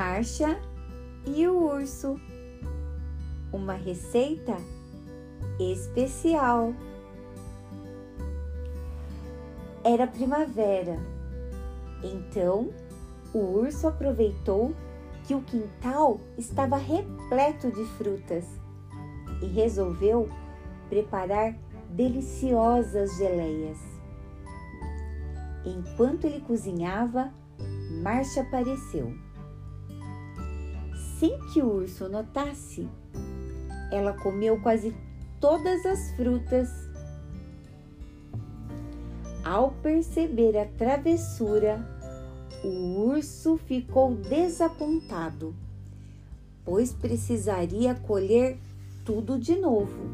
Marcha e o urso. Uma receita especial. Era primavera, então o urso aproveitou que o quintal estava repleto de frutas e resolveu preparar deliciosas geleias. Enquanto ele cozinhava, Marcia apareceu. Sem que o urso notasse, ela comeu quase todas as frutas. Ao perceber a travessura, o urso ficou desapontado, pois precisaria colher tudo de novo.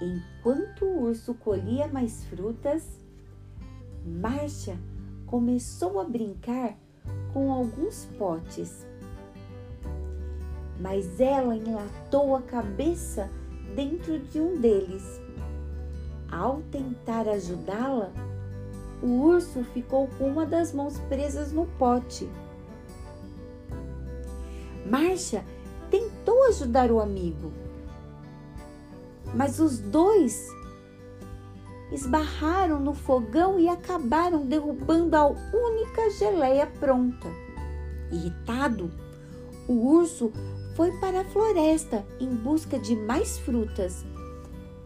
Enquanto o urso colhia mais frutas, Marcia começou a brincar com alguns potes. Mas ela enlatou a cabeça dentro de um deles. Ao tentar ajudá-la, o urso ficou com uma das mãos presas no pote. Marcia tentou ajudar o amigo, mas os dois esbarraram no fogão e acabaram derrubando a única geleia pronta. Irritado, o urso foi para a floresta em busca de mais frutas,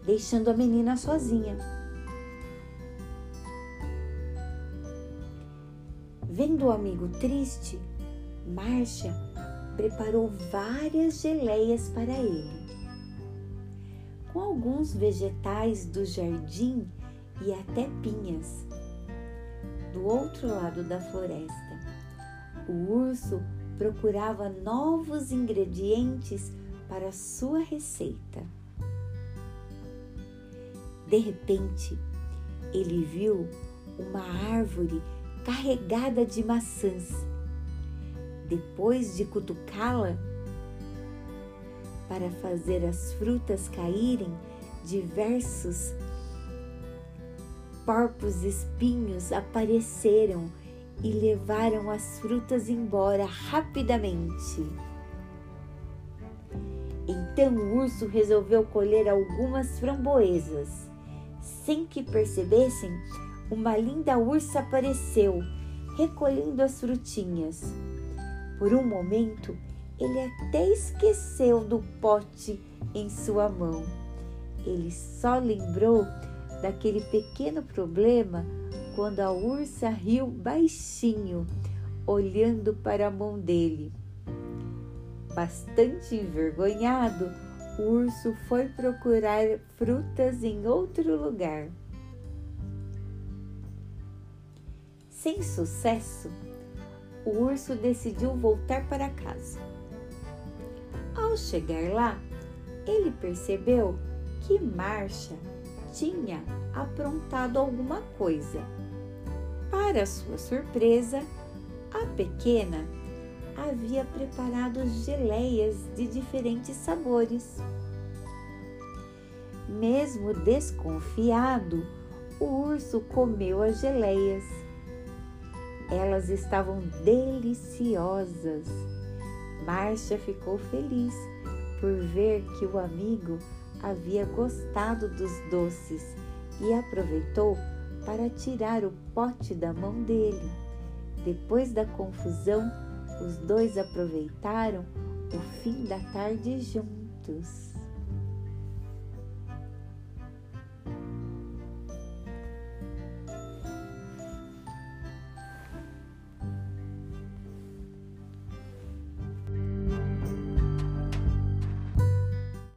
deixando a menina sozinha. Vendo o amigo triste, Marcia preparou várias geleias para ele com alguns vegetais do jardim e até pinhas. Do outro lado da floresta, o urso procurava novos ingredientes para sua receita. De repente, ele viu uma árvore carregada de maçãs. Depois de cutucá-la, para fazer as frutas caírem, diversos porcos espinhos apareceram e levaram as frutas embora rapidamente. Então o urso resolveu colher algumas framboesas. Sem que percebessem, uma linda ursa apareceu, recolhendo as frutinhas. Por um momento, ele até esqueceu do pote em sua mão. Ele só lembrou daquele pequeno problema quando a ursa riu baixinho, olhando para a mão dele. Bastante envergonhado, o urso foi procurar frutas em outro lugar. Sem sucesso, o urso decidiu voltar para casa. Ao chegar lá, ele percebeu que Marcha tinha aprontado alguma coisa. Para sua surpresa, a pequena havia preparado geleias de diferentes sabores. Mesmo desconfiado, o urso comeu as geleias. Elas estavam deliciosas Márcia ficou feliz por ver que o amigo havia gostado dos doces e aproveitou para tirar o pote da mão dele. Depois da confusão, os dois aproveitaram o fim da tarde juntos.